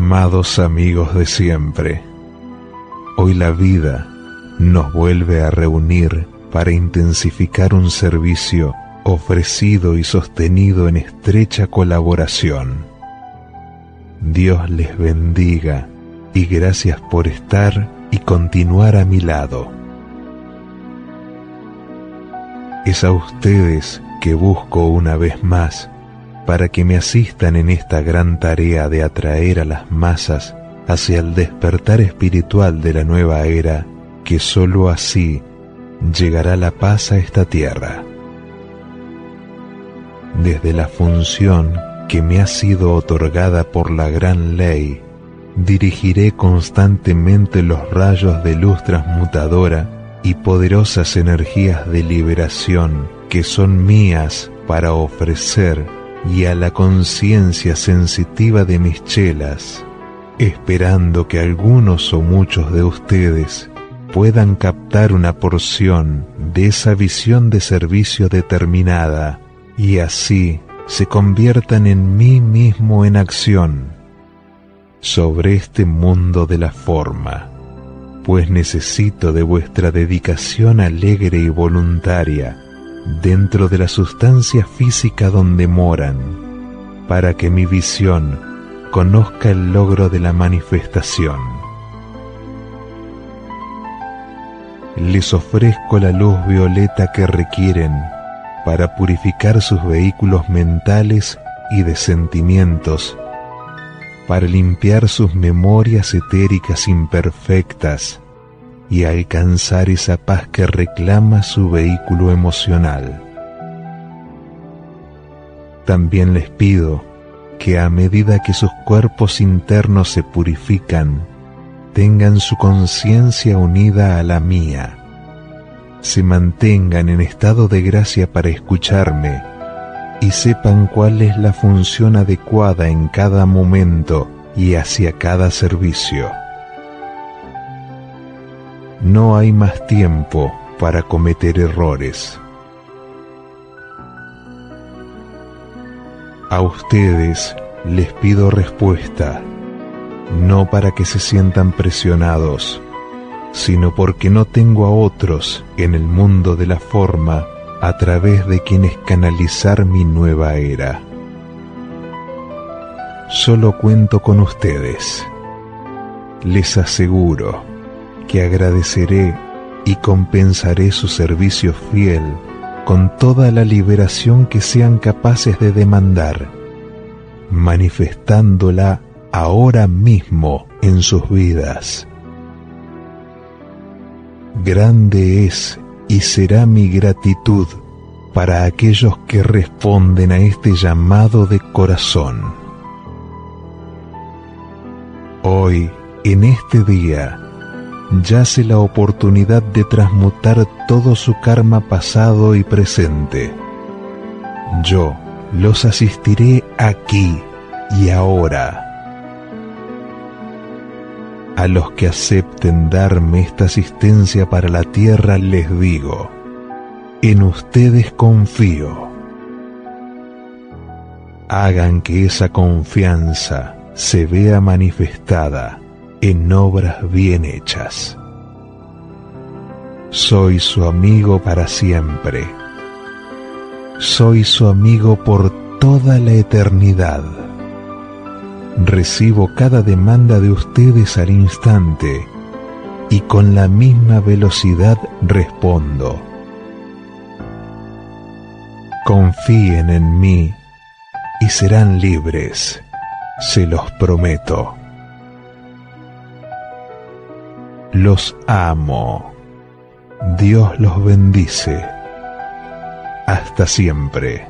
Amados amigos de siempre, hoy la vida nos vuelve a reunir para intensificar un servicio ofrecido y sostenido en estrecha colaboración. Dios les bendiga y gracias por estar y continuar a mi lado. Es a ustedes que busco una vez más para que me asistan en esta gran tarea de atraer a las masas hacia el despertar espiritual de la nueva era, que sólo así llegará la paz a esta tierra. Desde la función que me ha sido otorgada por la gran ley, dirigiré constantemente los rayos de luz transmutadora y poderosas energías de liberación que son mías para ofrecer y a la conciencia sensitiva de mis chelas, esperando que algunos o muchos de ustedes puedan captar una porción de esa visión de servicio determinada y así se conviertan en mí mismo en acción sobre este mundo de la forma, pues necesito de vuestra dedicación alegre y voluntaria dentro de la sustancia física donde moran, para que mi visión conozca el logro de la manifestación. Les ofrezco la luz violeta que requieren para purificar sus vehículos mentales y de sentimientos, para limpiar sus memorias etéricas imperfectas, y alcanzar esa paz que reclama su vehículo emocional. También les pido que a medida que sus cuerpos internos se purifican, tengan su conciencia unida a la mía, se mantengan en estado de gracia para escucharme y sepan cuál es la función adecuada en cada momento y hacia cada servicio. No hay más tiempo para cometer errores. A ustedes les pido respuesta, no para que se sientan presionados, sino porque no tengo a otros en el mundo de la forma a través de quienes canalizar mi nueva era. Solo cuento con ustedes. Les aseguro que agradeceré y compensaré su servicio fiel con toda la liberación que sean capaces de demandar, manifestándola ahora mismo en sus vidas. Grande es y será mi gratitud para aquellos que responden a este llamado de corazón. Hoy, en este día, yace la oportunidad de transmutar todo su karma pasado y presente. Yo los asistiré aquí y ahora. A los que acepten darme esta asistencia para la tierra les digo, en ustedes confío. Hagan que esa confianza se vea manifestada en obras bien hechas. Soy su amigo para siempre. Soy su amigo por toda la eternidad. Recibo cada demanda de ustedes al instante y con la misma velocidad respondo. Confíen en mí y serán libres, se los prometo. Los amo. Dios los bendice. Hasta siempre.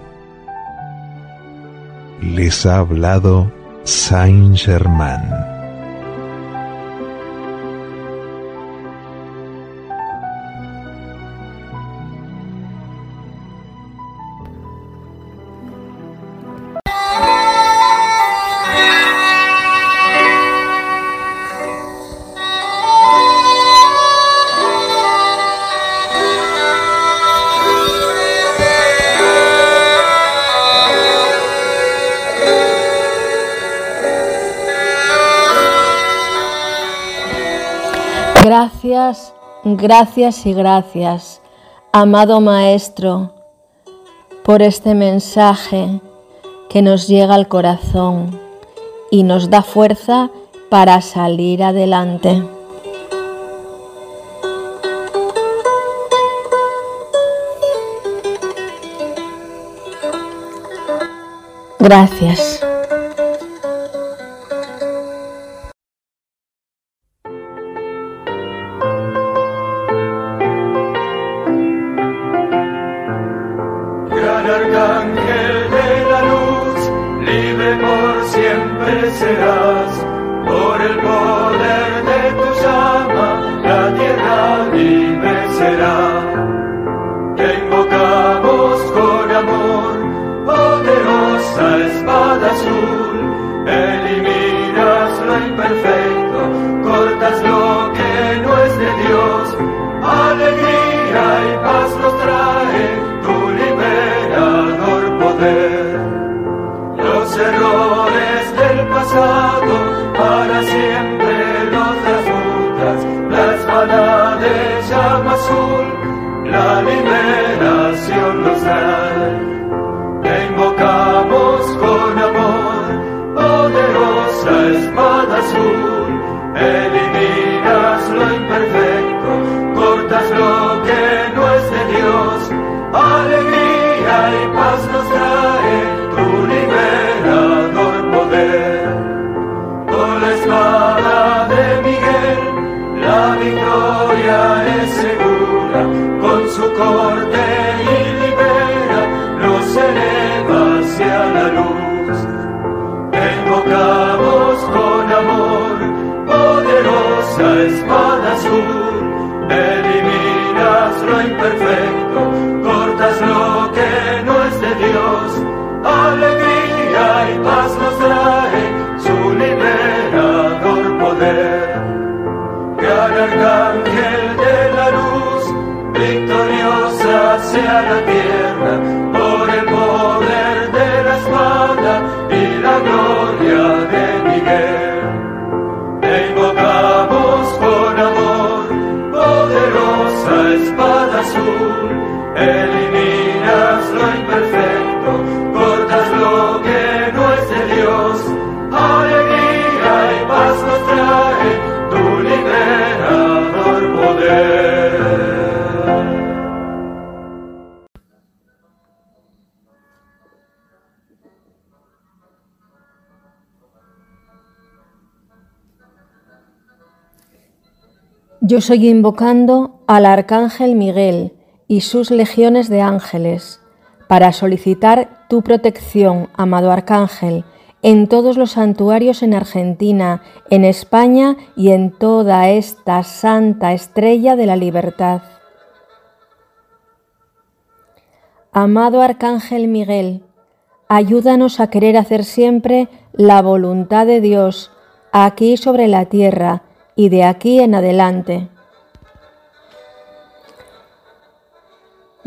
Les ha hablado Saint Germain. Gracias, y gracias, amado Maestro, por este mensaje que nos llega al corazón y nos da fuerza para salir adelante. Gracias. Yo soy invocando al Arcángel Miguel y sus legiones de ángeles para solicitar tu protección, amado Arcángel, en todos los santuarios en Argentina, en España y en toda esta santa estrella de la libertad. Amado Arcángel Miguel, ayúdanos a querer hacer siempre la voluntad de Dios aquí sobre la tierra, y de aquí en adelante.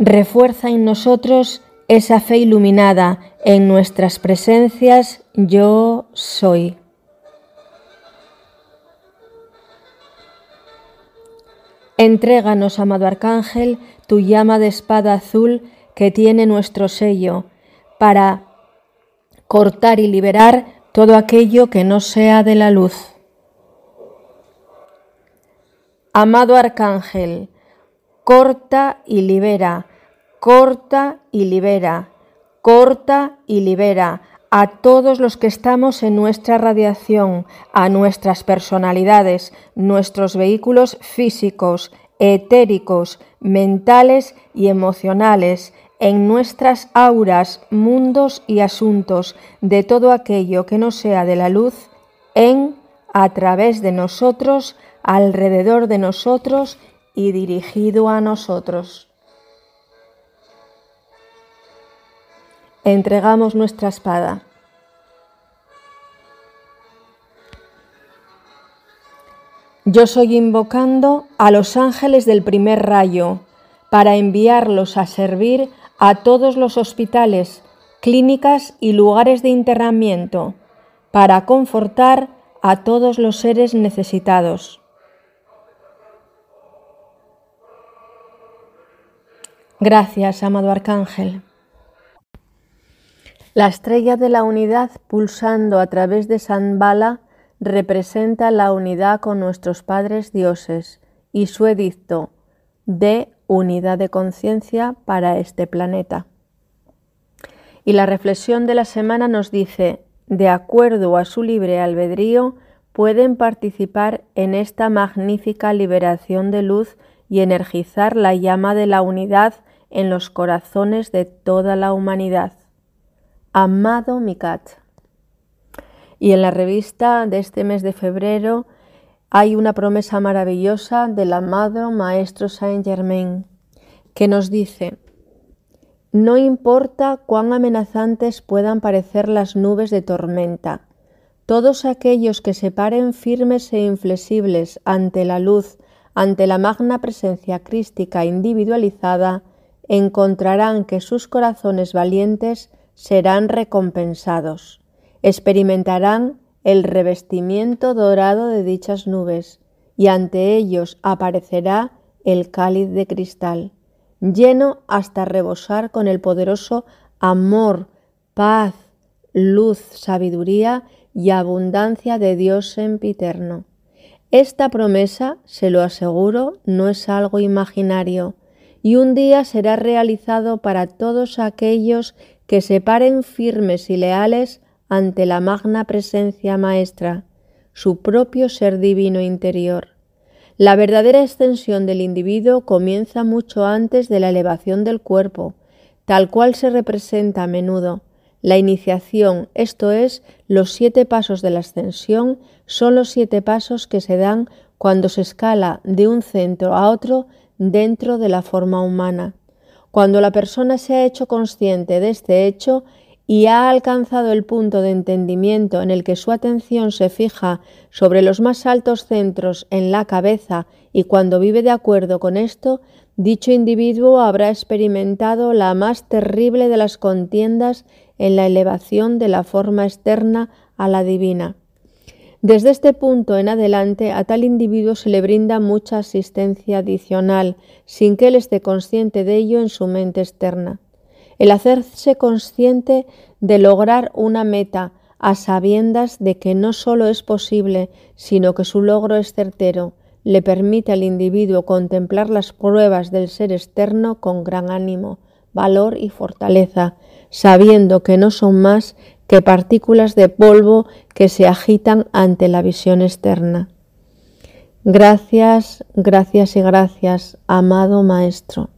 Refuerza en nosotros esa fe iluminada en nuestras presencias yo soy. Entréganos, amado Arcángel, tu llama de espada azul que tiene nuestro sello, para cortar y liberar todo aquello que no sea de la luz. Amado Arcángel, corta y libera, corta y libera, corta y libera a todos los que estamos en nuestra radiación, a nuestras personalidades, nuestros vehículos físicos, etéricos, mentales y emocionales, en nuestras auras, mundos y asuntos, de todo aquello que no sea de la luz, en, a través de nosotros, alrededor de nosotros y dirigido a nosotros. entregamos nuestra espada. Yo soy invocando a los ángeles del primer rayo para enviarlos a servir a todos los hospitales, clínicas y lugares de internamiento, para confortar a todos los seres necesitados. Gracias, amado Arcángel. La estrella de la unidad pulsando a través de San Bala representa la unidad con nuestros padres dioses y su edicto de unidad de conciencia para este planeta. Y la reflexión de la semana nos dice, de acuerdo a su libre albedrío, pueden participar en esta magnífica liberación de luz y energizar la llama de la unidad en los corazones de toda la humanidad. Amado Mikat. Y en la revista de este mes de febrero hay una promesa maravillosa del amado Maestro Saint Germain que nos dice, no importa cuán amenazantes puedan parecer las nubes de tormenta, todos aquellos que se paren firmes e inflexibles ante la luz, ante la magna presencia crística individualizada, encontrarán que sus corazones valientes serán recompensados, experimentarán el revestimiento dorado de dichas nubes, y ante ellos aparecerá el cáliz de cristal, lleno hasta rebosar con el poderoso amor, paz, luz, sabiduría y abundancia de Dios sempiterno. Esta promesa, se lo aseguro, no es algo imaginario, y un día será realizado para todos aquellos que se paren firmes y leales ante la magna presencia maestra, su propio ser divino interior. La verdadera extensión del individuo comienza mucho antes de la elevación del cuerpo, tal cual se representa a menudo. La iniciación, esto es, los siete pasos de la ascensión, son los siete pasos que se dan cuando se escala de un centro a otro dentro de la forma humana. Cuando la persona se ha hecho consciente de este hecho y ha alcanzado el punto de entendimiento en el que su atención se fija sobre los más altos centros en la cabeza y cuando vive de acuerdo con esto, dicho individuo habrá experimentado la más terrible de las contiendas en la elevación de la forma externa a la divina. Desde este punto en adelante a tal individuo se le brinda mucha asistencia adicional, sin que él esté consciente de ello en su mente externa. El hacerse consciente de lograr una meta a sabiendas de que no solo es posible, sino que su logro es certero, le permite al individuo contemplar las pruebas del ser externo con gran ánimo, valor y fortaleza, sabiendo que no son más que partículas de polvo que se agitan ante la visión externa. Gracias, gracias y gracias, amado Maestro.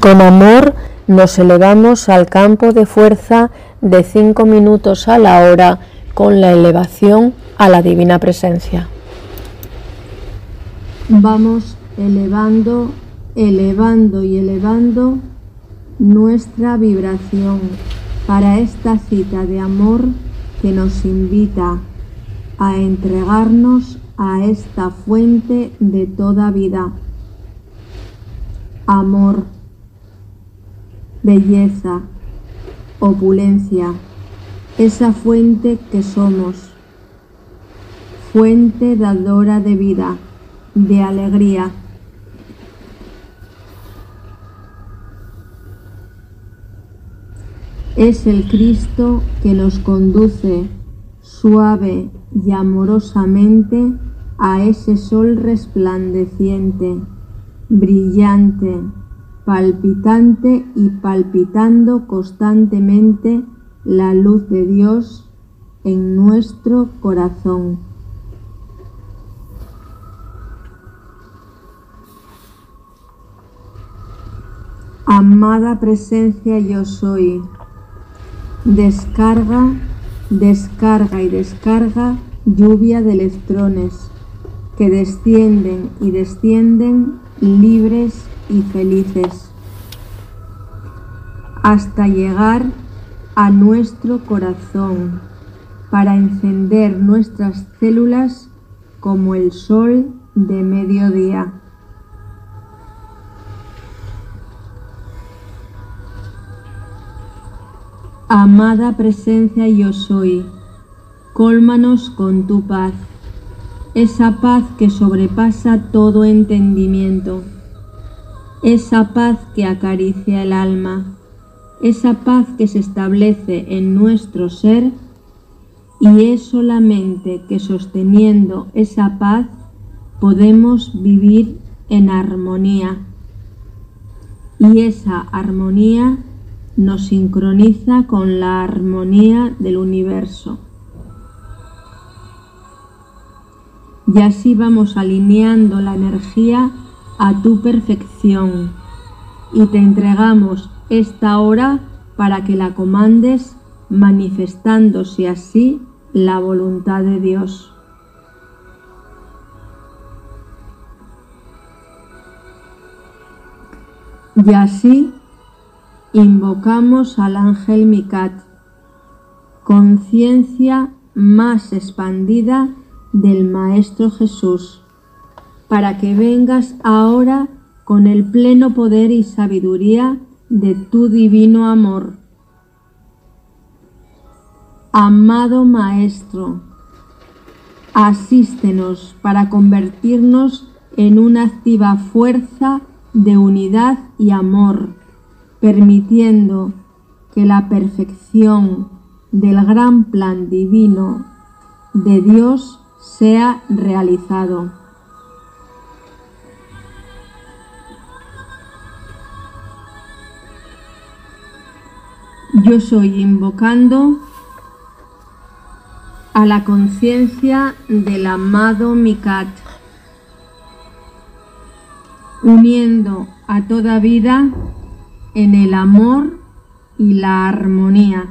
Con amor nos elevamos al campo de fuerza de cinco minutos a la hora con la elevación a la divina presencia. Vamos elevando, elevando y elevando nuestra vibración para esta cita de amor que nos invita a entregarnos a esta fuente de toda vida. Amor belleza, opulencia, esa fuente que somos, fuente dadora de vida, de alegría. Es el Cristo que nos conduce suave y amorosamente a ese sol resplandeciente, brillante, palpitante y palpitando constantemente la luz de Dios en nuestro corazón. Amada presencia yo soy, descarga, descarga y descarga lluvia de electrones que descienden y descienden libres y felices hasta llegar a nuestro corazón para encender nuestras células como el sol de mediodía. Amada presencia yo soy, cólmanos con tu paz, esa paz que sobrepasa todo entendimiento esa paz que acaricia el alma, esa paz que se establece en nuestro ser y es solamente que sosteniendo esa paz podemos vivir en armonía. Y esa armonía nos sincroniza con la armonía del universo. Y así vamos alineando la energía a tu perfección y te entregamos esta hora para que la comandes manifestándose así la voluntad de Dios. Y así invocamos al ángel Mikat, conciencia más expandida del Maestro Jesús para que vengas ahora con el pleno poder y sabiduría de tu divino amor. Amado Maestro, asístenos para convertirnos en una activa fuerza de unidad y amor, permitiendo que la perfección del gran plan divino de Dios sea realizado. Yo soy invocando a la conciencia del amado Mikat, uniendo a toda vida en el amor y la armonía.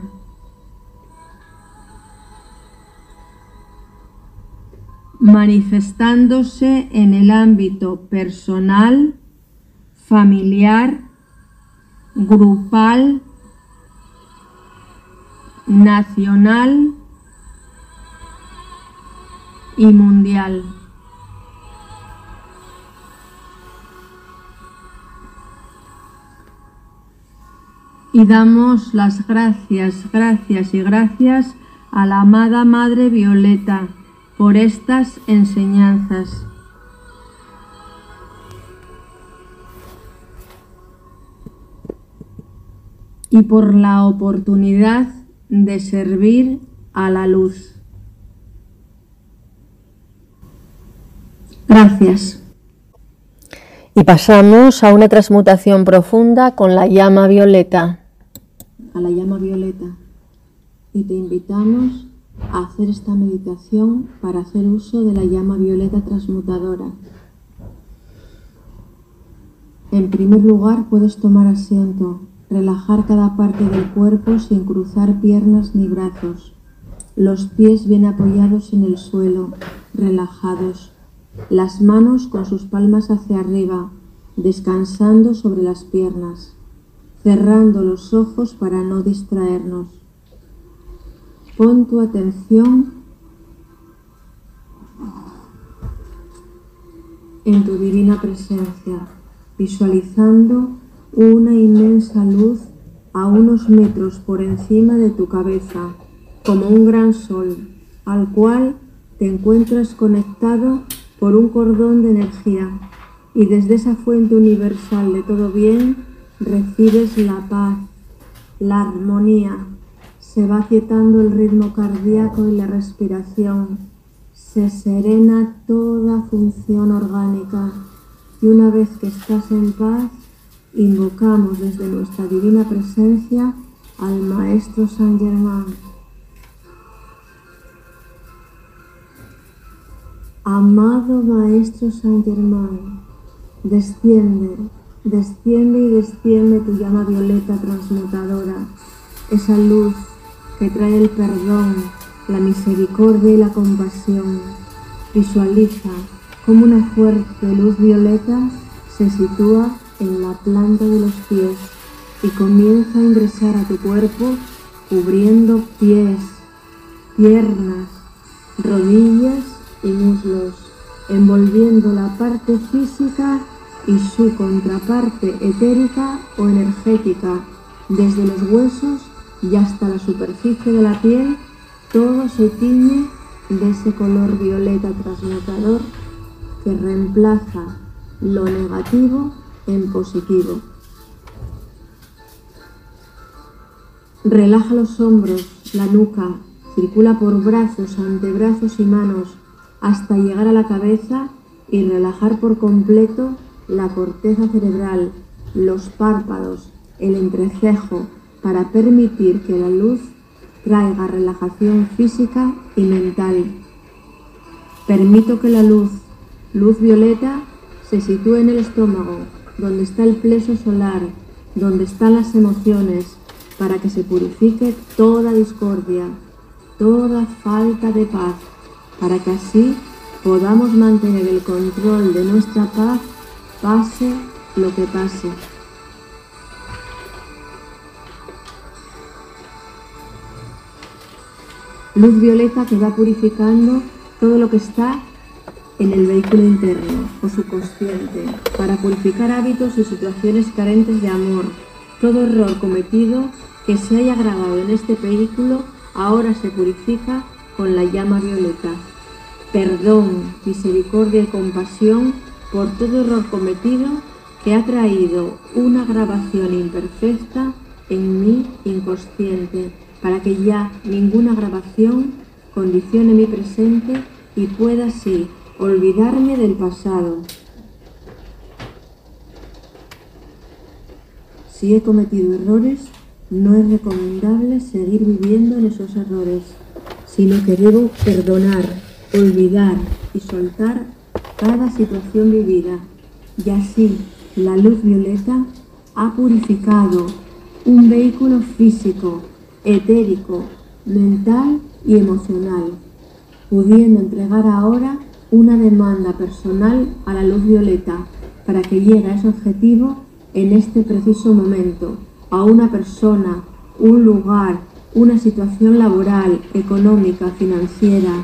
manifestándose en el ámbito personal, familiar, grupal nacional y mundial. Y damos las gracias, gracias y gracias a la amada Madre Violeta por estas enseñanzas. Y por la oportunidad de servir a la luz. Gracias. Y pasamos a una transmutación profunda con la llama violeta. A la llama violeta. Y te invitamos a hacer esta meditación para hacer uso de la llama violeta transmutadora. En primer lugar, puedes tomar asiento relajar cada parte del cuerpo sin cruzar piernas ni brazos, los pies bien apoyados en el suelo, relajados, las manos con sus palmas hacia arriba, descansando sobre las piernas, cerrando los ojos para no distraernos. Pon tu atención en tu divina presencia, visualizando una inmensa luz a unos metros por encima de tu cabeza, como un gran sol, al cual te encuentras conectado por un cordón de energía. Y desde esa fuente universal de todo bien recibes la paz, la armonía, se va quietando el ritmo cardíaco y la respiración, se serena toda función orgánica. Y una vez que estás en paz, invocamos desde nuestra divina presencia al Maestro San Germán. Amado Maestro San Germán, desciende, desciende y desciende tu llama violeta transmutadora, esa luz que trae el perdón, la misericordia y la compasión. Visualiza como una fuerte luz violeta se sitúa en la planta de los pies y comienza a ingresar a tu cuerpo cubriendo pies, piernas, rodillas y muslos, envolviendo la parte física y su contraparte etérica o energética, desde los huesos y hasta la superficie de la piel, todo se tiñe de ese color violeta transmutador que reemplaza lo negativo en positivo. Relaja los hombros, la nuca, circula por brazos, antebrazos y manos hasta llegar a la cabeza y relajar por completo la corteza cerebral, los párpados, el entrecejo, para permitir que la luz traiga relajación física y mental. Permito que la luz, luz violeta, se sitúe en el estómago, donde está el pleso solar, donde están las emociones, para que se purifique toda discordia, toda falta de paz, para que así podamos mantener el control de nuestra paz, pase lo que pase. Luz violeta que va purificando todo lo que está en el vehículo interno o subconsciente para purificar hábitos y situaciones carentes de amor. Todo error cometido que se haya grabado en este vehículo ahora se purifica con la llama violeta. Perdón, misericordia y compasión por todo error cometido que ha traído una grabación imperfecta en mi inconsciente, para que ya ninguna grabación condicione mi presente y pueda así olvidarme del pasado. Si he cometido errores, no es recomendable seguir viviendo en esos errores, sino que debo perdonar, olvidar y soltar cada situación vivida. Y así la luz violeta ha purificado un vehículo físico, etérico, mental y emocional, pudiendo entregar ahora una demanda personal a la luz violeta para que llegue a ese objetivo en este preciso momento, a una persona, un lugar, una situación laboral, económica, financiera.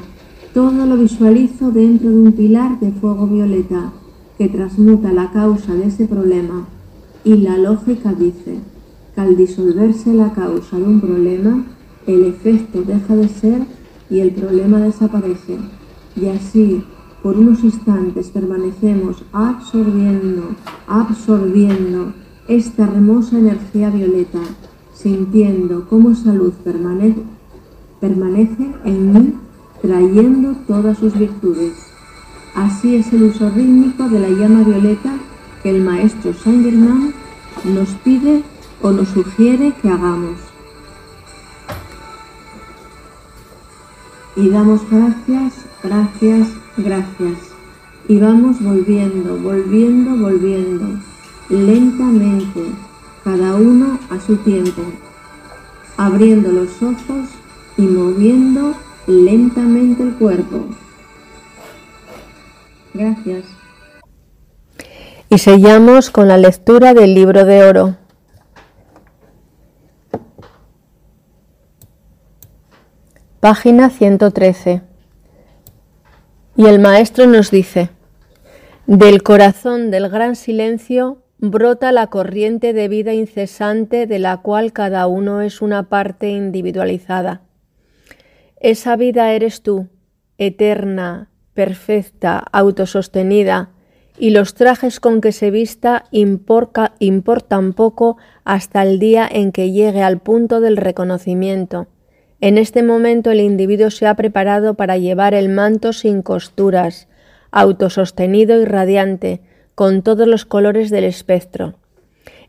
Todo lo visualizo dentro de un pilar de fuego violeta que transmuta la causa de ese problema. Y la lógica dice, que al disolverse la causa de un problema, el efecto deja de ser y el problema desaparece. Y así, por unos instantes permanecemos absorbiendo, absorbiendo esta hermosa energía violeta, sintiendo cómo esa luz permanece, permanece en mí, trayendo todas sus virtudes. Así es el uso rítmico de la llama violeta que el maestro Saint Germain nos pide o nos sugiere que hagamos. Y damos gracias, gracias, gracias. Y vamos volviendo, volviendo, volviendo, lentamente, cada uno a su tiempo, abriendo los ojos y moviendo lentamente el cuerpo. Gracias. Y sellamos con la lectura del libro de oro. Página 113. Y el maestro nos dice, del corazón del gran silencio brota la corriente de vida incesante de la cual cada uno es una parte individualizada. Esa vida eres tú, eterna, perfecta, autosostenida, y los trajes con que se vista importan poco hasta el día en que llegue al punto del reconocimiento en este momento el individuo se ha preparado para llevar el manto sin costuras, autosostenido y radiante, con todos los colores del espectro.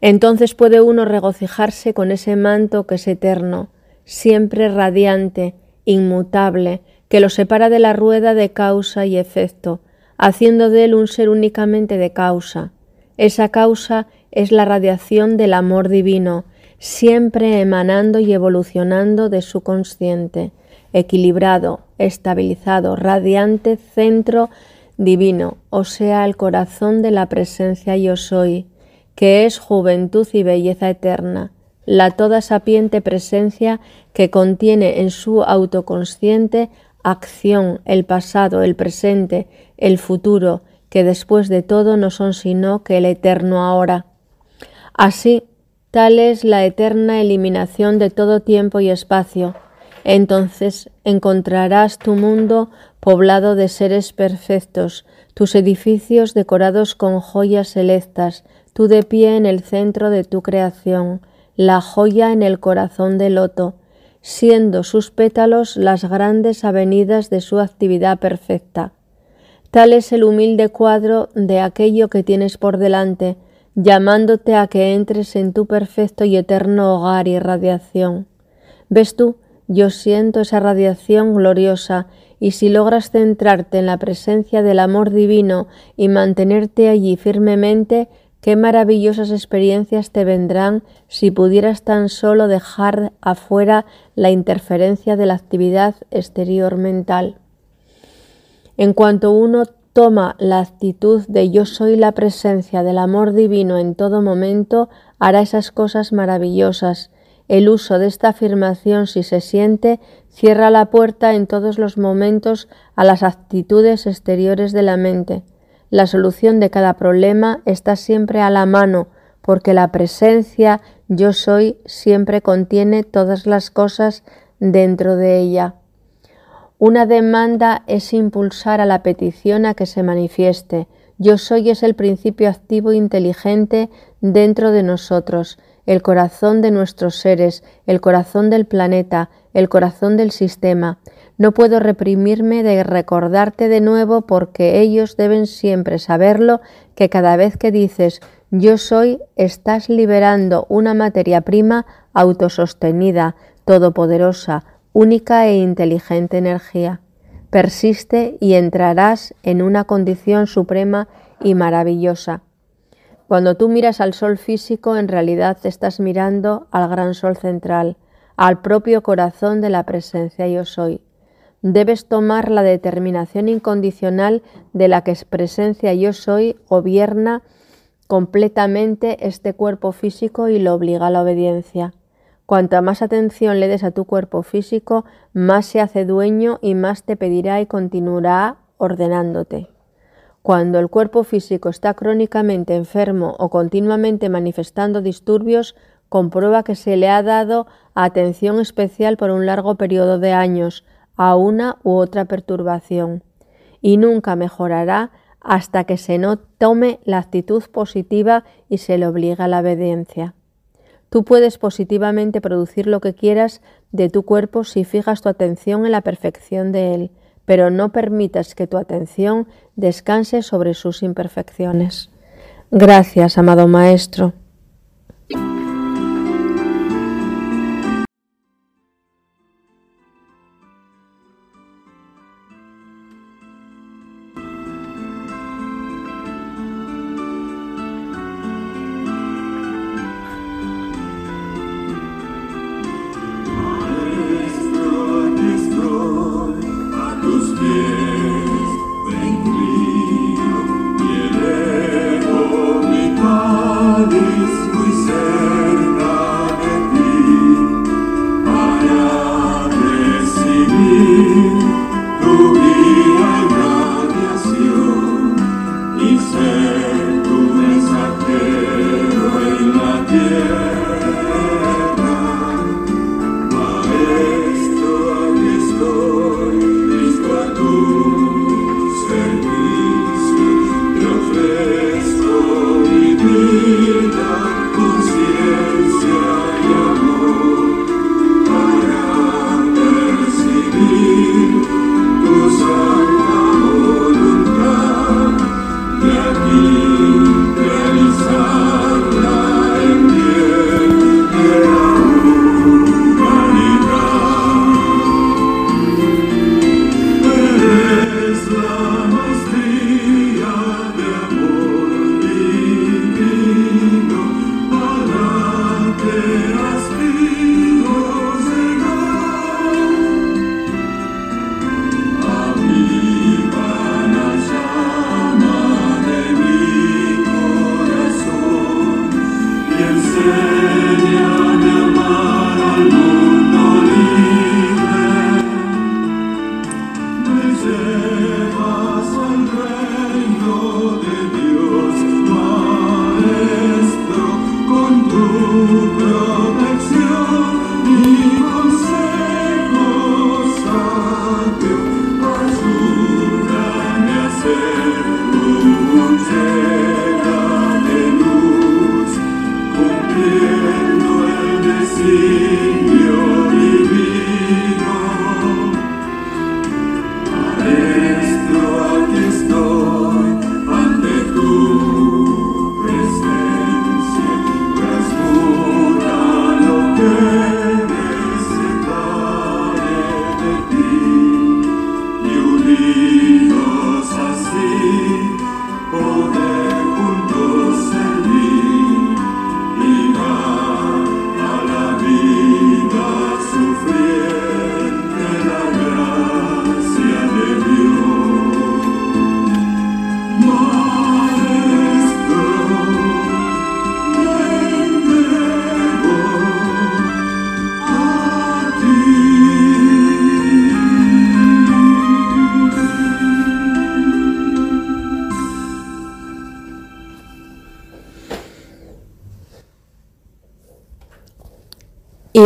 Entonces puede uno regocijarse con ese manto que es eterno, siempre radiante, inmutable, que lo separa de la rueda de causa y efecto, haciendo de él un ser únicamente de causa. Esa causa es la radiación del amor divino, siempre emanando y evolucionando de su consciente, equilibrado, estabilizado, radiante centro divino, o sea, el corazón de la presencia yo soy, que es juventud y belleza eterna, la toda sapiente presencia que contiene en su autoconsciente acción, el pasado, el presente, el futuro, que después de todo no son sino que el eterno ahora. Así, Tal es la eterna eliminación de todo tiempo y espacio. Entonces encontrarás tu mundo poblado de seres perfectos, tus edificios decorados con joyas selectas, tú de pie en el centro de tu creación, la joya en el corazón del loto, siendo sus pétalos las grandes avenidas de su actividad perfecta. Tal es el humilde cuadro de aquello que tienes por delante, llamándote a que entres en tu perfecto y eterno hogar y radiación. ¿Ves tú? Yo siento esa radiación gloriosa y si logras centrarte en la presencia del amor divino y mantenerte allí firmemente, qué maravillosas experiencias te vendrán si pudieras tan solo dejar afuera la interferencia de la actividad exterior mental. En cuanto uno toma la actitud de yo soy la presencia del amor divino en todo momento, hará esas cosas maravillosas. El uso de esta afirmación, si se siente, cierra la puerta en todos los momentos a las actitudes exteriores de la mente. La solución de cada problema está siempre a la mano, porque la presencia yo soy siempre contiene todas las cosas dentro de ella. Una demanda es impulsar a la petición a que se manifieste. Yo soy es el principio activo inteligente dentro de nosotros, el corazón de nuestros seres, el corazón del planeta, el corazón del sistema. No puedo reprimirme de recordarte de nuevo porque ellos deben siempre saberlo que cada vez que dices yo soy, estás liberando una materia prima autosostenida, todopoderosa, única e inteligente energía. Persiste y entrarás en una condición suprema y maravillosa. Cuando tú miras al sol físico, en realidad estás mirando al gran sol central, al propio corazón de la presencia yo soy. Debes tomar la determinación incondicional de la que es presencia yo soy gobierna completamente este cuerpo físico y lo obliga a la obediencia. Cuanta más atención le des a tu cuerpo físico, más se hace dueño y más te pedirá y continuará ordenándote. Cuando el cuerpo físico está crónicamente enfermo o continuamente manifestando disturbios, comprueba que se le ha dado atención especial por un largo periodo de años a una u otra perturbación y nunca mejorará hasta que se no tome la actitud positiva y se le obliga a la obediencia. Tú puedes positivamente producir lo que quieras de tu cuerpo si fijas tu atención en la perfección de él, pero no permitas que tu atención descanse sobre sus imperfecciones. Gracias, amado Maestro.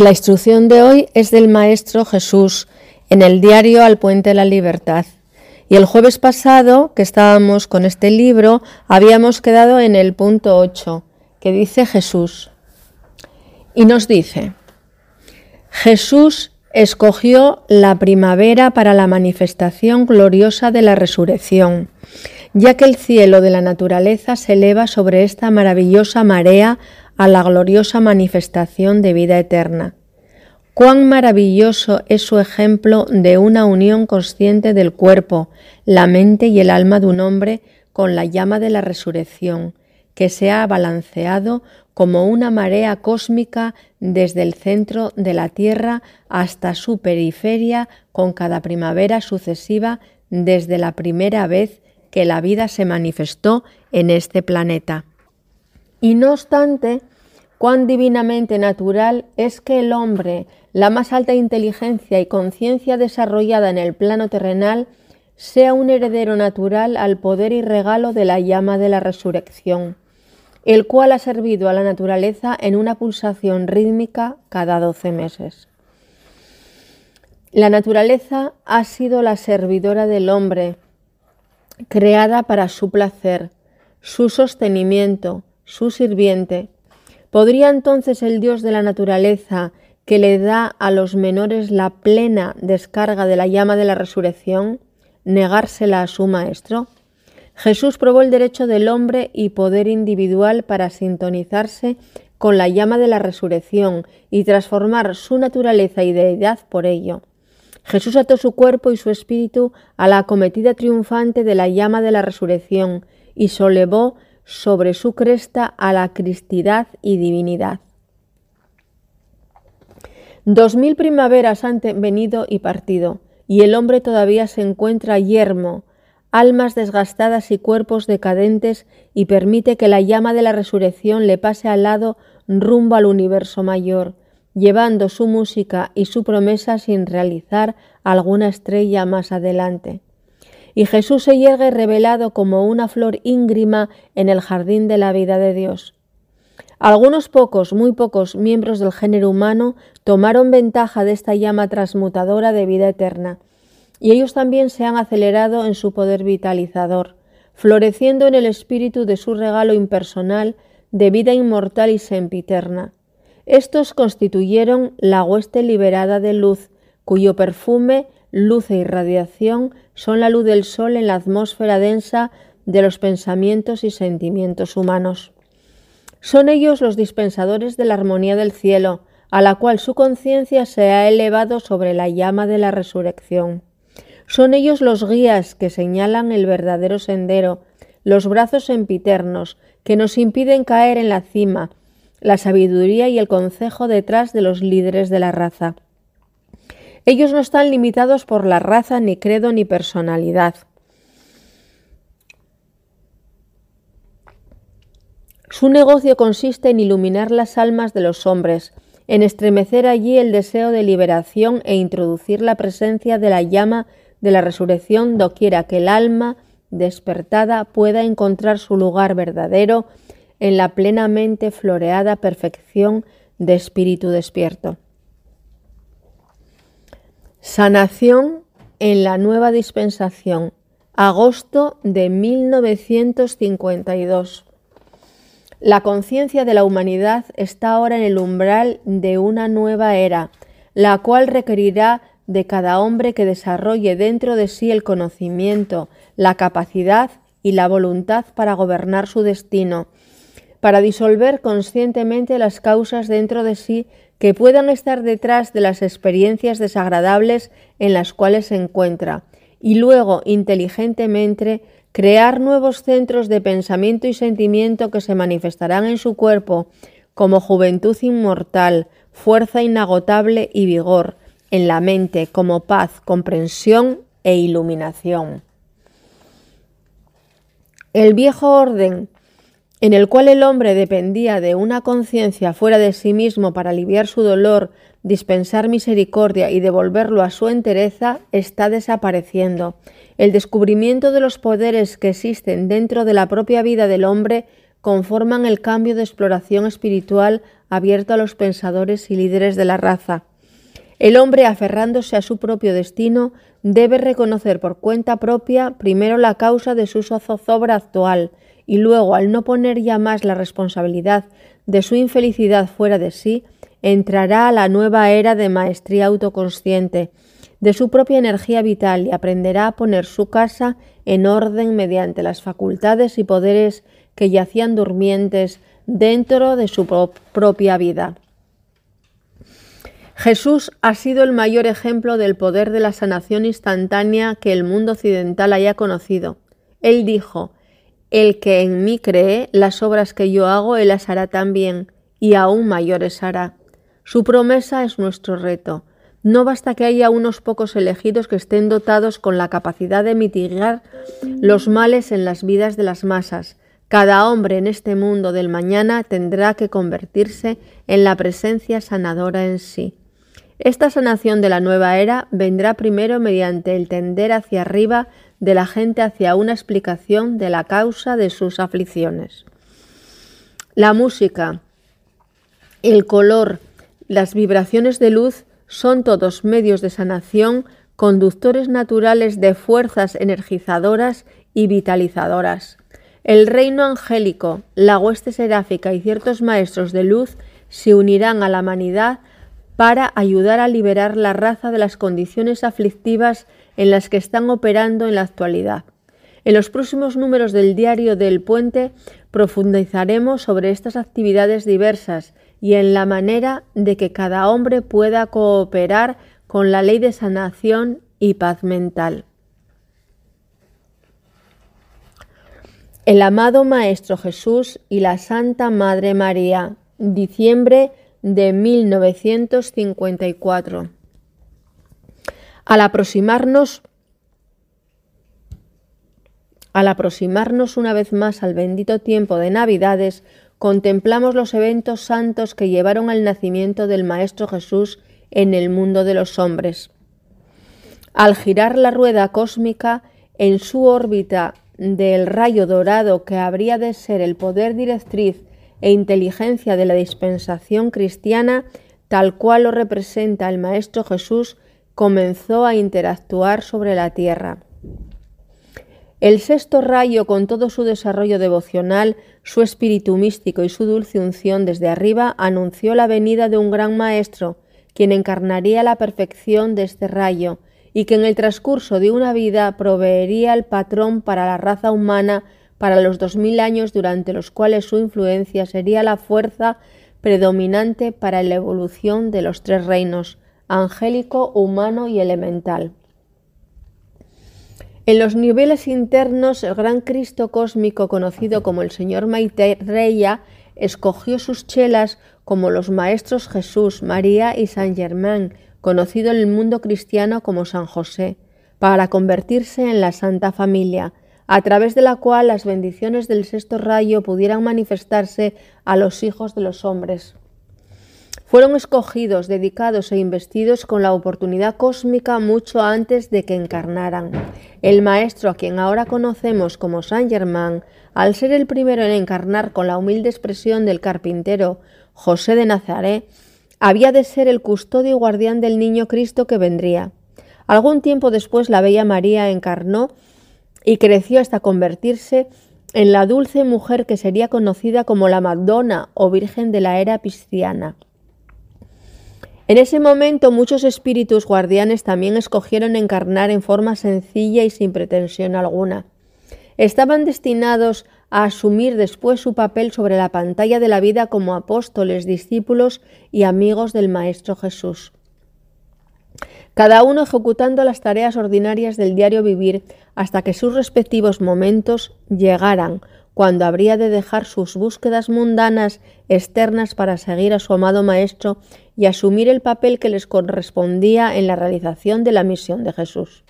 La instrucción de hoy es del Maestro Jesús en el diario Al Puente de la Libertad. Y el jueves pasado, que estábamos con este libro, habíamos quedado en el punto 8, que dice Jesús. Y nos dice, Jesús escogió la primavera para la manifestación gloriosa de la resurrección, ya que el cielo de la naturaleza se eleva sobre esta maravillosa marea a la gloriosa manifestación de vida eterna. Cuán maravilloso es su ejemplo de una unión consciente del cuerpo, la mente y el alma de un hombre con la llama de la resurrección, que se ha balanceado como una marea cósmica desde el centro de la Tierra hasta su periferia con cada primavera sucesiva desde la primera vez que la vida se manifestó en este planeta. Y no obstante, cuán divinamente natural es que el hombre, la más alta inteligencia y conciencia desarrollada en el plano terrenal, sea un heredero natural al poder y regalo de la llama de la resurrección. el cual ha servido a la naturaleza en una pulsación rítmica cada doce meses. La naturaleza ha sido la servidora del hombre, creada para su placer, su sostenimiento, su sirviente. ¿Podría entonces el Dios de la naturaleza, que le da a los menores la plena descarga de la llama de la resurrección, negársela a su Maestro? Jesús probó el derecho del hombre y poder individual para sintonizarse con la llama de la resurrección y transformar su naturaleza y deidad por ello. Jesús ató su cuerpo y su espíritu a la acometida triunfante de la llama de la resurrección y solevó sobre su cresta a la cristidad y divinidad. Dos mil primaveras han venido y partido, y el hombre todavía se encuentra yermo, almas desgastadas y cuerpos decadentes, y permite que la llama de la resurrección le pase al lado rumbo al universo mayor, llevando su música y su promesa sin realizar alguna estrella más adelante. Y Jesús se yergue revelado como una flor íngrima en el jardín de la vida de Dios. Algunos pocos, muy pocos miembros del género humano tomaron ventaja de esta llama transmutadora de vida eterna, y ellos también se han acelerado en su poder vitalizador, floreciendo en el espíritu de su regalo impersonal de vida inmortal y sempiterna. Estos constituyeron la hueste liberada de luz, cuyo perfume, luz e irradiación son la luz del sol en la atmósfera densa de los pensamientos y sentimientos humanos. Son ellos los dispensadores de la armonía del cielo, a la cual su conciencia se ha elevado sobre la llama de la resurrección. Son ellos los guías que señalan el verdadero sendero, los brazos empiternos, que nos impiden caer en la cima, la sabiduría y el consejo detrás de los líderes de la raza. Ellos no están limitados por la raza, ni credo, ni personalidad. Su negocio consiste en iluminar las almas de los hombres, en estremecer allí el deseo de liberación e introducir la presencia de la llama de la resurrección doquiera que el alma despertada pueda encontrar su lugar verdadero en la plenamente floreada perfección de espíritu despierto. Sanación en la nueva dispensación, agosto de 1952. La conciencia de la humanidad está ahora en el umbral de una nueva era, la cual requerirá de cada hombre que desarrolle dentro de sí el conocimiento, la capacidad y la voluntad para gobernar su destino, para disolver conscientemente las causas dentro de sí que puedan estar detrás de las experiencias desagradables en las cuales se encuentra, y luego inteligentemente crear nuevos centros de pensamiento y sentimiento que se manifestarán en su cuerpo como juventud inmortal, fuerza inagotable y vigor, en la mente como paz, comprensión e iluminación. El viejo orden en el cual el hombre dependía de una conciencia fuera de sí mismo para aliviar su dolor, dispensar misericordia y devolverlo a su entereza, está desapareciendo. El descubrimiento de los poderes que existen dentro de la propia vida del hombre conforman el cambio de exploración espiritual abierto a los pensadores y líderes de la raza. El hombre, aferrándose a su propio destino, debe reconocer por cuenta propia primero la causa de su zozobra actual, y luego, al no poner ya más la responsabilidad de su infelicidad fuera de sí, entrará a la nueva era de maestría autoconsciente, de su propia energía vital y aprenderá a poner su casa en orden mediante las facultades y poderes que yacían durmientes dentro de su propia vida. Jesús ha sido el mayor ejemplo del poder de la sanación instantánea que el mundo occidental haya conocido. Él dijo, el que en mí cree, las obras que yo hago, él las hará también, y aún mayores hará. Su promesa es nuestro reto. No basta que haya unos pocos elegidos que estén dotados con la capacidad de mitigar los males en las vidas de las masas. Cada hombre en este mundo del mañana tendrá que convertirse en la presencia sanadora en sí. Esta sanación de la nueva era vendrá primero mediante el tender hacia arriba de la gente hacia una explicación de la causa de sus aflicciones. La música, el color, las vibraciones de luz son todos medios de sanación, conductores naturales de fuerzas energizadoras y vitalizadoras. El reino angélico, la hueste seráfica y ciertos maestros de luz se unirán a la humanidad para ayudar a liberar la raza de las condiciones aflictivas en las que están operando en la actualidad. En los próximos números del diario del puente profundizaremos sobre estas actividades diversas y en la manera de que cada hombre pueda cooperar con la ley de sanación y paz mental. El amado Maestro Jesús y la Santa Madre María, diciembre de 1954. Al aproximarnos al aproximarnos una vez más al bendito tiempo de Navidades, contemplamos los eventos santos que llevaron al nacimiento del Maestro Jesús en el mundo de los hombres. Al girar la rueda cósmica en su órbita del rayo dorado que habría de ser el poder directriz e inteligencia de la dispensación cristiana, tal cual lo representa el Maestro Jesús, comenzó a interactuar sobre la tierra. El sexto rayo, con todo su desarrollo devocional, su espíritu místico y su dulce unción desde arriba, anunció la venida de un gran maestro, quien encarnaría la perfección de este rayo, y que en el transcurso de una vida proveería el patrón para la raza humana para los dos mil años durante los cuales su influencia sería la fuerza predominante para la evolución de los tres reinos, angélico, humano y elemental. En los niveles internos, el gran Cristo cósmico, conocido como el Señor Maitreya, escogió sus chelas como los maestros Jesús, María y San Germán, conocido en el mundo cristiano como San José, para convertirse en la Santa Familia, a través de la cual las bendiciones del sexto rayo pudieran manifestarse a los hijos de los hombres. Fueron escogidos, dedicados e investidos con la oportunidad cósmica mucho antes de que encarnaran. El maestro, a quien ahora conocemos como San Germán, al ser el primero en encarnar con la humilde expresión del carpintero José de Nazaret, había de ser el custodio y guardián del niño Cristo que vendría. Algún tiempo después la bella María encarnó y creció hasta convertirse en la dulce mujer que sería conocida como la Madonna o Virgen de la era pisciana. En ese momento muchos espíritus guardianes también escogieron encarnar en forma sencilla y sin pretensión alguna. Estaban destinados a asumir después su papel sobre la pantalla de la vida como apóstoles, discípulos y amigos del Maestro Jesús. Cada uno ejecutando las tareas ordinarias del diario vivir hasta que sus respectivos momentos llegaran, cuando habría de dejar sus búsquedas mundanas externas para seguir a su amado Maestro y asumir el papel que les correspondía en la realización de la misión de Jesús.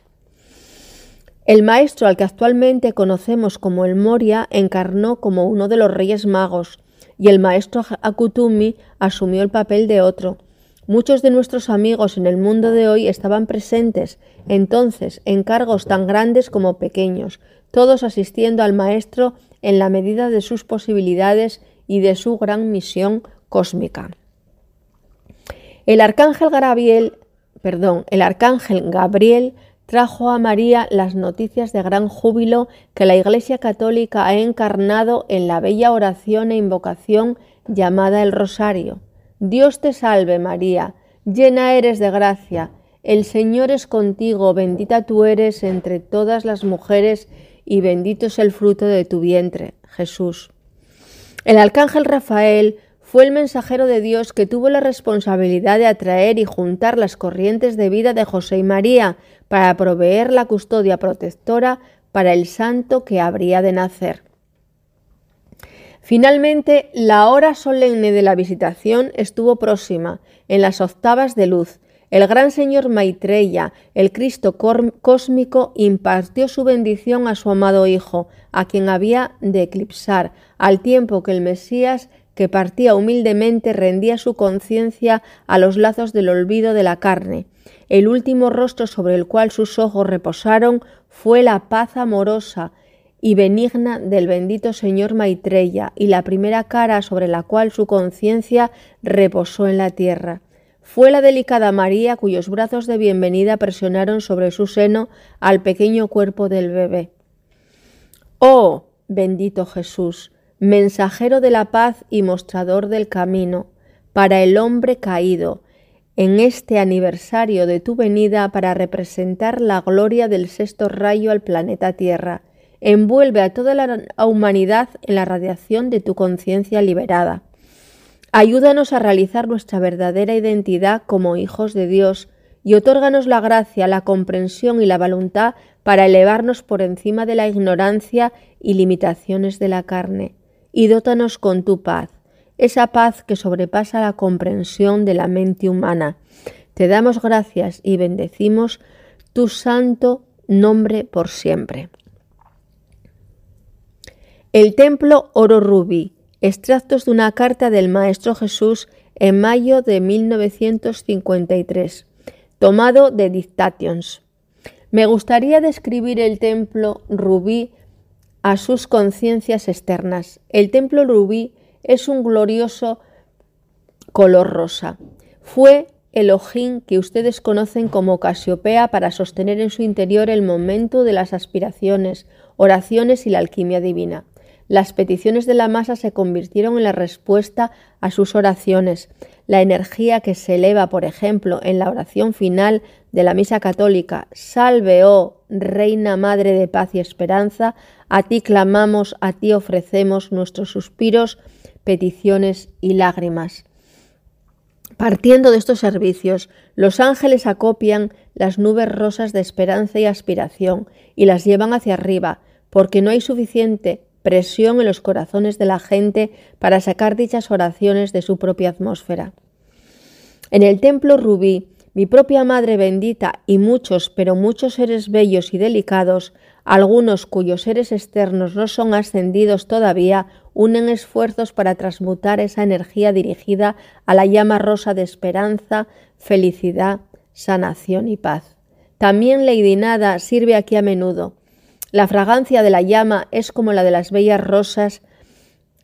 El maestro al que actualmente conocemos como el Moria encarnó como uno de los reyes magos y el maestro Akutumi asumió el papel de otro. Muchos de nuestros amigos en el mundo de hoy estaban presentes entonces en cargos tan grandes como pequeños, todos asistiendo al maestro en la medida de sus posibilidades y de su gran misión cósmica. El arcángel Gabriel, perdón, el arcángel Gabriel trajo a María las noticias de gran júbilo que la Iglesia Católica ha encarnado en la bella oración e invocación llamada el Rosario. Dios te salve María, llena eres de gracia, el Señor es contigo, bendita tú eres entre todas las mujeres y bendito es el fruto de tu vientre, Jesús. El arcángel Rafael fue el mensajero de Dios que tuvo la responsabilidad de atraer y juntar las corrientes de vida de José y María para proveer la custodia protectora para el santo que habría de nacer. Finalmente, la hora solemne de la visitación estuvo próxima, en las octavas de luz. El gran señor Maitreya, el Cristo cósmico, impartió su bendición a su amado Hijo, a quien había de eclipsar, al tiempo que el Mesías que partía humildemente rendía su conciencia a los lazos del olvido de la carne. El último rostro sobre el cual sus ojos reposaron fue la paz amorosa y benigna del bendito señor Maitreya y la primera cara sobre la cual su conciencia reposó en la tierra. Fue la delicada María cuyos brazos de bienvenida presionaron sobre su seno al pequeño cuerpo del bebé. Oh, bendito Jesús, mensajero de la paz y mostrador del camino, para el hombre caído, en este aniversario de tu venida para representar la gloria del sexto rayo al planeta Tierra, envuelve a toda la humanidad en la radiación de tu conciencia liberada. Ayúdanos a realizar nuestra verdadera identidad como hijos de Dios y otórganos la gracia, la comprensión y la voluntad para elevarnos por encima de la ignorancia y limitaciones de la carne, y dótanos con tu paz, esa paz que sobrepasa la comprensión de la mente humana. Te damos gracias y bendecimos tu santo nombre por siempre. El templo oro rubí, extractos de una carta del Maestro Jesús en mayo de 1953, tomado de Dictations. Me gustaría describir el templo rubí a sus conciencias externas. El templo rubí es un glorioso color rosa. Fue el ojín que ustedes conocen como Casiopea para sostener en su interior el momento de las aspiraciones, oraciones y la alquimia divina. Las peticiones de la masa se convirtieron en la respuesta a sus oraciones. La energía que se eleva, por ejemplo, en la oración final de la Misa Católica, Salve, oh Reina Madre de Paz y Esperanza, a ti clamamos, a ti ofrecemos nuestros suspiros, peticiones y lágrimas. Partiendo de estos servicios, los ángeles acopian las nubes rosas de esperanza y aspiración y las llevan hacia arriba, porque no hay suficiente presión en los corazones de la gente para sacar dichas oraciones de su propia atmósfera. En el templo rubí, mi propia Madre bendita y muchos, pero muchos seres bellos y delicados, algunos cuyos seres externos no son ascendidos todavía, unen esfuerzos para transmutar esa energía dirigida a la llama rosa de esperanza, felicidad, sanación y paz. También Lady Nada sirve aquí a menudo. La fragancia de la llama es como la de las bellas rosas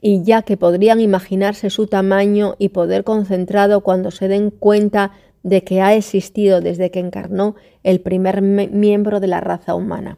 y ya que podrían imaginarse su tamaño y poder concentrado cuando se den cuenta de que ha existido desde que encarnó el primer miembro de la raza humana.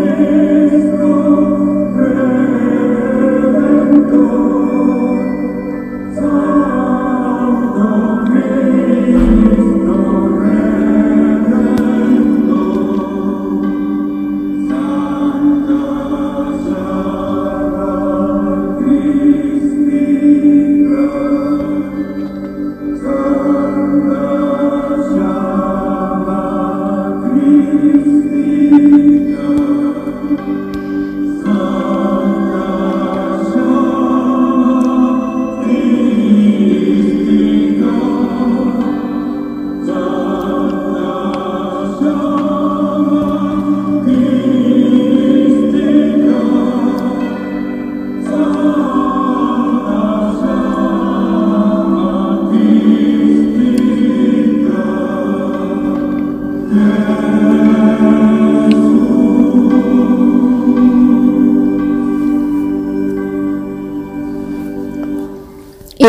Amen.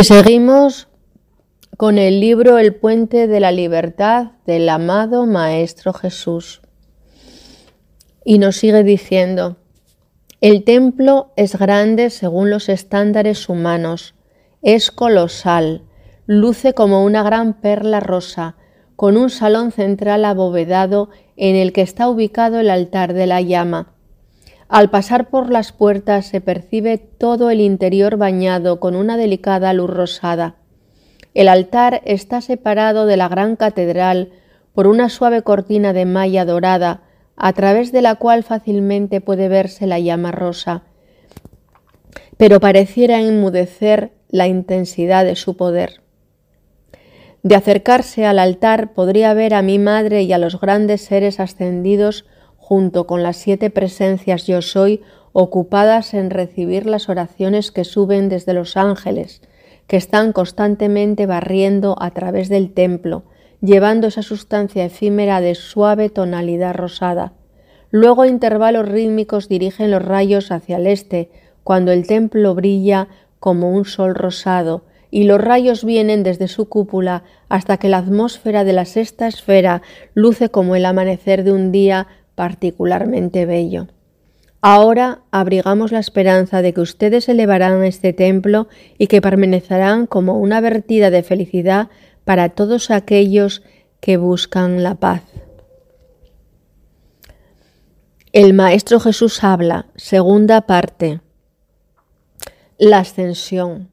Seguimos con el libro El puente de la libertad del amado Maestro Jesús. Y nos sigue diciendo, el templo es grande según los estándares humanos, es colosal, luce como una gran perla rosa, con un salón central abovedado en el que está ubicado el altar de la llama. Al pasar por las puertas se percibe todo el interior bañado con una delicada luz rosada. El altar está separado de la gran catedral por una suave cortina de malla dorada, a través de la cual fácilmente puede verse la llama rosa, pero pareciera enmudecer la intensidad de su poder. De acercarse al altar podría ver a mi madre y a los grandes seres ascendidos junto con las siete presencias yo soy, ocupadas en recibir las oraciones que suben desde los ángeles, que están constantemente barriendo a través del templo, llevando esa sustancia efímera de suave tonalidad rosada. Luego intervalos rítmicos dirigen los rayos hacia el este, cuando el templo brilla como un sol rosado, y los rayos vienen desde su cúpula hasta que la atmósfera de la sexta esfera luce como el amanecer de un día particularmente bello. Ahora abrigamos la esperanza de que ustedes elevarán este templo y que permanecerán como una vertida de felicidad para todos aquellos que buscan la paz. El Maestro Jesús habla, segunda parte. La ascensión.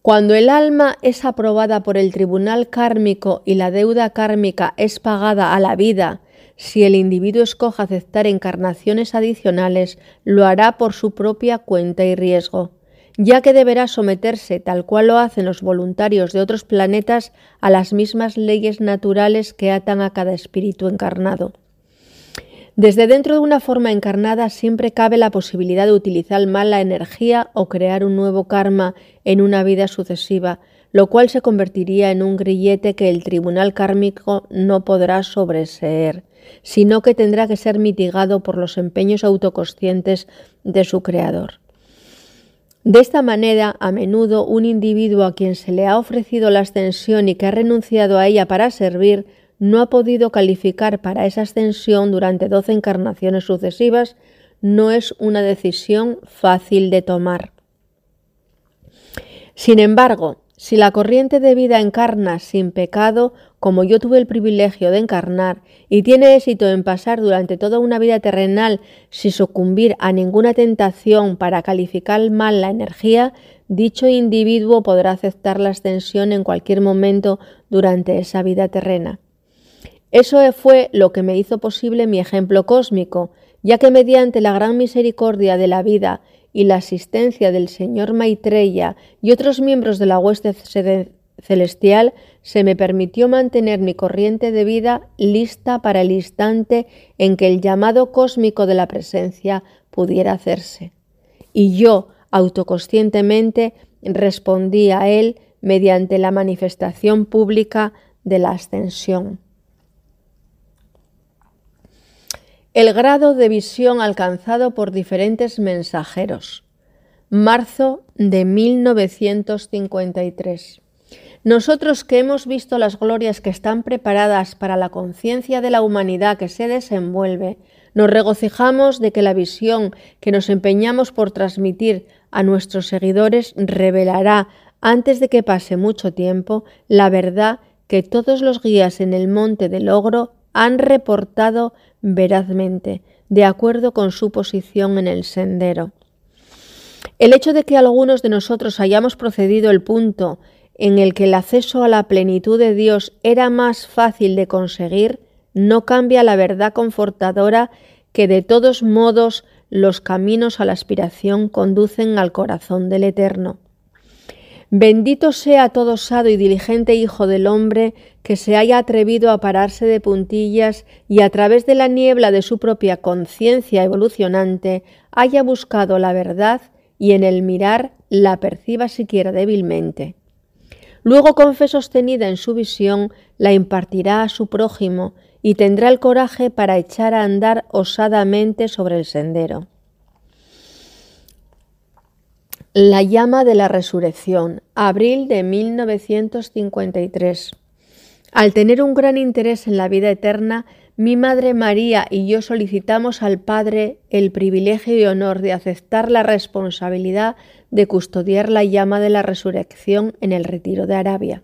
Cuando el alma es aprobada por el tribunal kármico y la deuda kármica es pagada a la vida si el individuo escoge aceptar encarnaciones adicionales, lo hará por su propia cuenta y riesgo, ya que deberá someterse, tal cual lo hacen los voluntarios de otros planetas, a las mismas leyes naturales que atan a cada espíritu encarnado. Desde dentro de una forma encarnada siempre cabe la posibilidad de utilizar mal la energía o crear un nuevo karma en una vida sucesiva, lo cual se convertiría en un grillete que el tribunal kármico no podrá sobreseer sino que tendrá que ser mitigado por los empeños autoconscientes de su creador. De esta manera, a menudo un individuo a quien se le ha ofrecido la ascensión y que ha renunciado a ella para servir, no ha podido calificar para esa ascensión durante doce encarnaciones sucesivas, no es una decisión fácil de tomar. Sin embargo, si la corriente de vida encarna sin pecado, como yo tuve el privilegio de encarnar, y tiene éxito en pasar durante toda una vida terrenal sin sucumbir a ninguna tentación para calificar mal la energía, dicho individuo podrá aceptar la ascensión en cualquier momento durante esa vida terrena. Eso fue lo que me hizo posible mi ejemplo cósmico, ya que mediante la gran misericordia de la vida y la asistencia del señor Maitreya y otros miembros de la hueste celestial, se me permitió mantener mi corriente de vida lista para el instante en que el llamado cósmico de la presencia pudiera hacerse. Y yo, autoconscientemente, respondí a él mediante la manifestación pública de la ascensión. El grado de visión alcanzado por diferentes mensajeros. Marzo de 1953. Nosotros que hemos visto las glorias que están preparadas para la conciencia de la humanidad que se desenvuelve, nos regocijamos de que la visión que nos empeñamos por transmitir a nuestros seguidores revelará, antes de que pase mucho tiempo, la verdad que todos los guías en el monte del logro han reportado verazmente, de acuerdo con su posición en el sendero. El hecho de que algunos de nosotros hayamos procedido el punto en el que el acceso a la plenitud de Dios era más fácil de conseguir, no cambia la verdad confortadora que de todos modos los caminos a la aspiración conducen al corazón del Eterno. Bendito sea todo sado y diligente Hijo del hombre que se haya atrevido a pararse de puntillas y a través de la niebla de su propia conciencia evolucionante haya buscado la verdad y en el mirar la perciba siquiera débilmente. Luego con fe sostenida en su visión la impartirá a su prójimo y tendrá el coraje para echar a andar osadamente sobre el sendero. La llama de la resurrección, abril de 1953. Al tener un gran interés en la vida eterna, mi Madre María y yo solicitamos al Padre el privilegio y honor de aceptar la responsabilidad de custodiar la llama de la resurrección en el retiro de Arabia.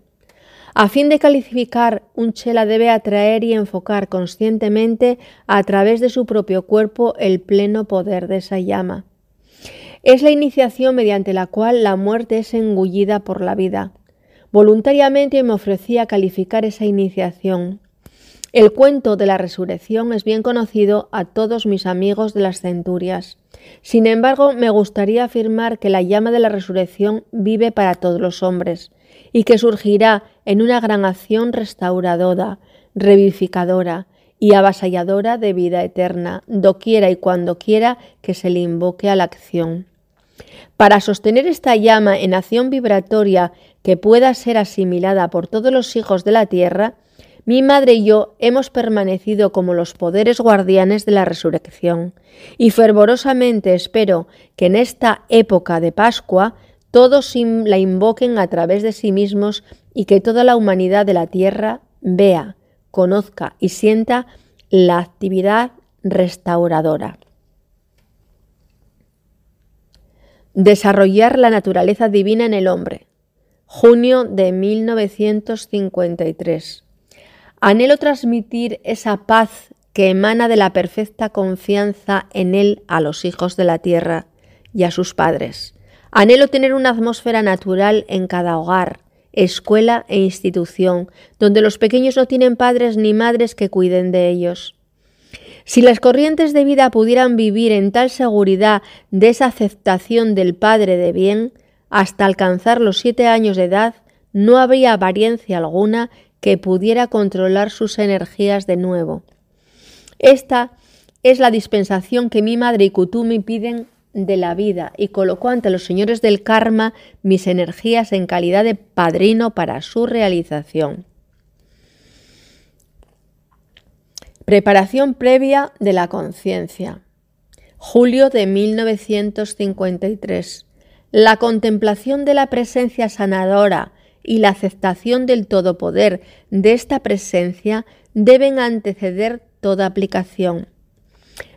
A fin de calificar, un chela debe atraer y enfocar conscientemente a través de su propio cuerpo el pleno poder de esa llama. Es la iniciación mediante la cual la muerte es engullida por la vida. Voluntariamente me ofrecí a calificar esa iniciación. El cuento de la resurrección es bien conocido a todos mis amigos de las centurias. Sin embargo, me gustaría afirmar que la llama de la resurrección vive para todos los hombres y que surgirá en una gran acción restauradora, revivificadora y avasalladora de vida eterna, doquiera y cuando quiera que se le invoque a la acción. Para sostener esta llama en acción vibratoria que pueda ser asimilada por todos los hijos de la tierra, mi madre y yo hemos permanecido como los poderes guardianes de la resurrección, y fervorosamente espero que en esta época de Pascua todos la invoquen a través de sí mismos y que toda la humanidad de la tierra vea, conozca y sienta la actividad restauradora. Desarrollar la naturaleza divina en el hombre. Junio de 1953. Anhelo transmitir esa paz que emana de la perfecta confianza en Él a los hijos de la tierra y a sus padres. Anhelo tener una atmósfera natural en cada hogar, escuela e institución, donde los pequeños no tienen padres ni madres que cuiden de ellos. Si las corrientes de vida pudieran vivir en tal seguridad de esa aceptación del Padre de bien, hasta alcanzar los siete años de edad, no habría apariencia alguna que pudiera controlar sus energías de nuevo. Esta es la dispensación que mi madre y Kutumi piden de la vida y colocó ante los señores del karma mis energías en calidad de padrino para su realización. Preparación previa de la conciencia. Julio de 1953. La contemplación de la presencia sanadora y la aceptación del todopoder de esta presencia deben anteceder toda aplicación.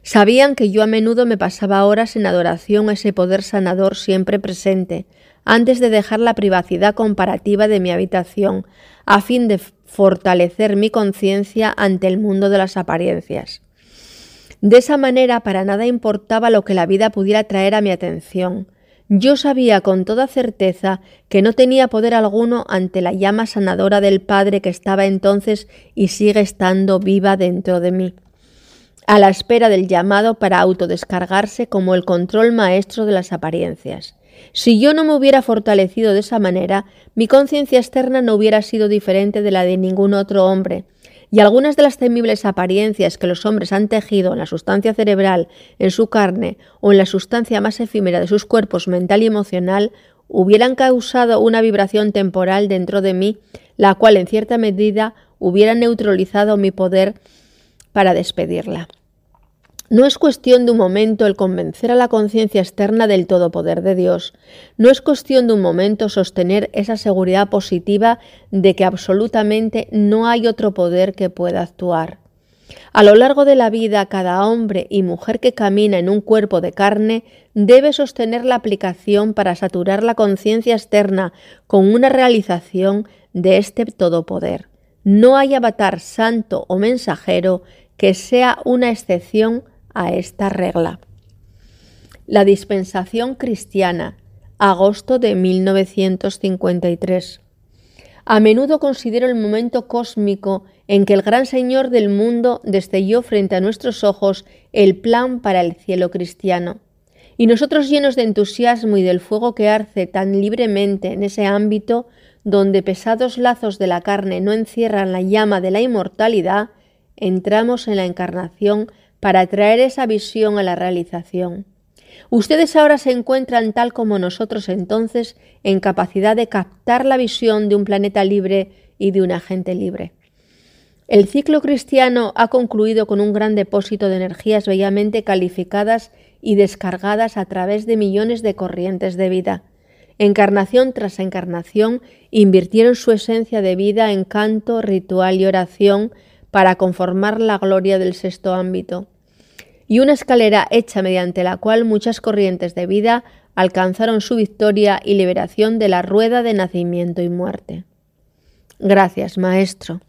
Sabían que yo a menudo me pasaba horas en adoración a ese poder sanador siempre presente, antes de dejar la privacidad comparativa de mi habitación, a fin de fortalecer mi conciencia ante el mundo de las apariencias. De esa manera para nada importaba lo que la vida pudiera traer a mi atención. Yo sabía con toda certeza que no tenía poder alguno ante la llama sanadora del Padre que estaba entonces y sigue estando viva dentro de mí, a la espera del llamado para autodescargarse como el control maestro de las apariencias. Si yo no me hubiera fortalecido de esa manera, mi conciencia externa no hubiera sido diferente de la de ningún otro hombre, y algunas de las temibles apariencias que los hombres han tejido en la sustancia cerebral, en su carne o en la sustancia más efímera de sus cuerpos mental y emocional hubieran causado una vibración temporal dentro de mí, la cual en cierta medida hubiera neutralizado mi poder para despedirla. No es cuestión de un momento el convencer a la conciencia externa del todopoder de Dios. No es cuestión de un momento sostener esa seguridad positiva de que absolutamente no hay otro poder que pueda actuar. A lo largo de la vida, cada hombre y mujer que camina en un cuerpo de carne debe sostener la aplicación para saturar la conciencia externa con una realización de este todopoder. No hay avatar santo o mensajero que sea una excepción a esta regla. La dispensación cristiana, agosto de 1953. A menudo considero el momento cósmico en que el gran Señor del mundo destelló frente a nuestros ojos el plan para el cielo cristiano. Y nosotros llenos de entusiasmo y del fuego que arce tan libremente en ese ámbito donde pesados lazos de la carne no encierran la llama de la inmortalidad, entramos en la encarnación para traer esa visión a la realización. Ustedes ahora se encuentran tal como nosotros entonces en capacidad de captar la visión de un planeta libre y de una gente libre. El ciclo cristiano ha concluido con un gran depósito de energías bellamente calificadas y descargadas a través de millones de corrientes de vida. Encarnación tras encarnación invirtieron su esencia de vida en canto, ritual y oración para conformar la gloria del sexto ámbito. Y una escalera hecha mediante la cual muchas corrientes de vida alcanzaron su victoria y liberación de la rueda de nacimiento y muerte. Gracias, Maestro.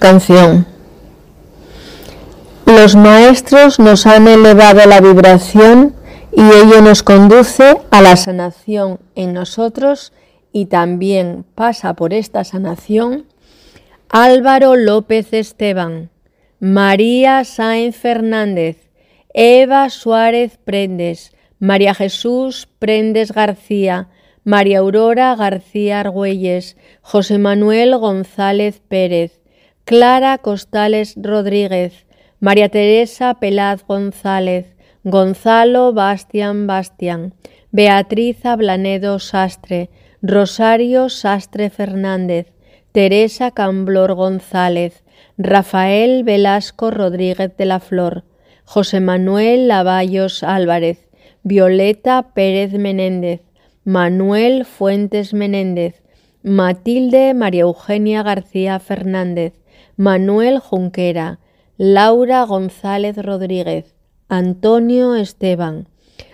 Canción. Los maestros nos han elevado la vibración y ello nos conduce a la sanación en nosotros y también pasa por esta sanación Álvaro López Esteban, María Sáenz Fernández, Eva Suárez Prendes, María Jesús Prendes García, María Aurora García Argüelles, José Manuel González Pérez, Clara Costales Rodríguez, María Teresa Pelaz González, Gonzalo Bastian Bastian, Beatriz Ablanedo Sastre, Rosario Sastre Fernández, Teresa Camblor González, Rafael Velasco Rodríguez de la Flor, José Manuel Lavallos Álvarez, Violeta Pérez Menéndez, Manuel Fuentes Menéndez, Matilde María Eugenia García Fernández, Manuel Junquera, Laura González Rodríguez, Antonio Esteban,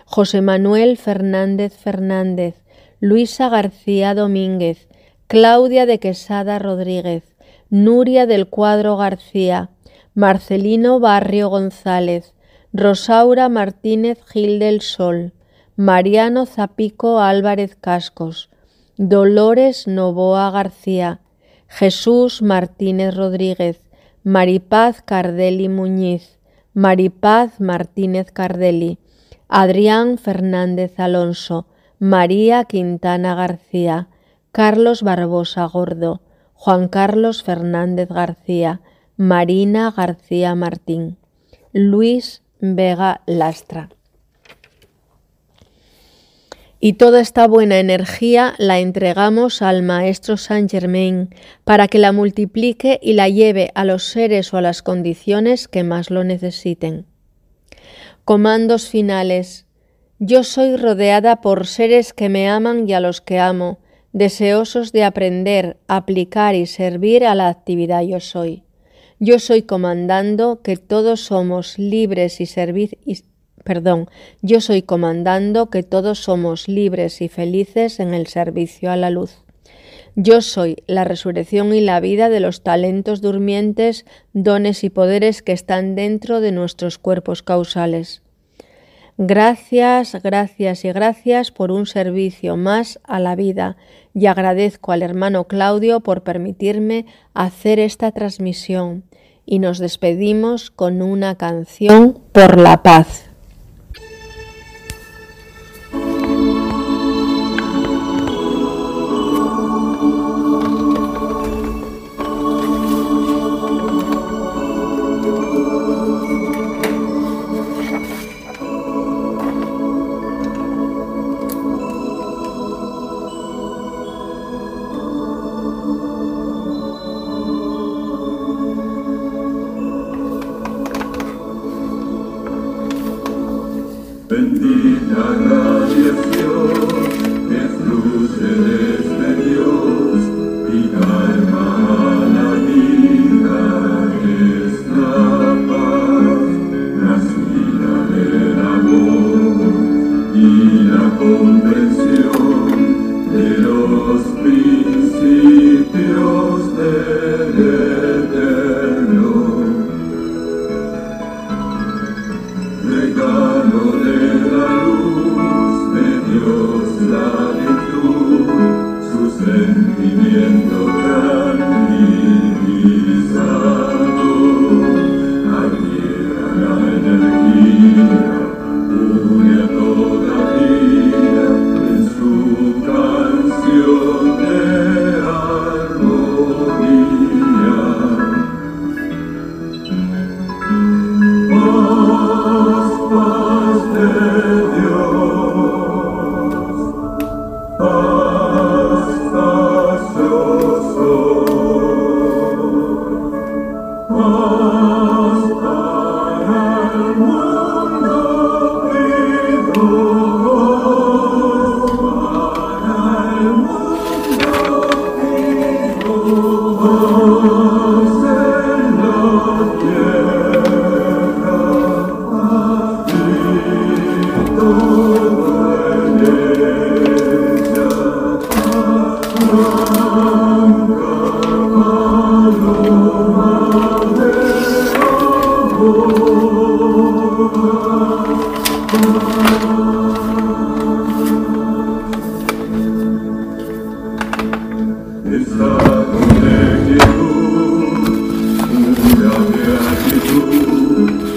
José Manuel Fernández Fernández, Luisa García Domínguez, Claudia de Quesada Rodríguez, Nuria del Cuadro García, Marcelino Barrio González, Rosaura Martínez Gil del Sol, Mariano Zapico Álvarez Cascos, Dolores Novoa García, Jesús Martínez Rodríguez, Maripaz Cardelli Muñiz, Maripaz Martínez Cardelli, Adrián Fernández Alonso, María Quintana García, Carlos Barbosa Gordo, Juan Carlos Fernández García, Marina García Martín, Luis Vega Lastra. Y toda esta buena energía la entregamos al Maestro Saint Germain para que la multiplique y la lleve a los seres o a las condiciones que más lo necesiten. Comandos finales. Yo soy rodeada por seres que me aman y a los que amo, deseosos de aprender, aplicar y servir a la actividad yo soy. Yo soy comandando que todos somos libres y servir perdón, yo soy comandando que todos somos libres y felices en el servicio a la luz. Yo soy la resurrección y la vida de los talentos durmientes, dones y poderes que están dentro de nuestros cuerpos causales. Gracias, gracias y gracias por un servicio más a la vida y agradezco al hermano Claudio por permitirme hacer esta transmisión y nos despedimos con una canción por la paz. Dragul will de luni, Nu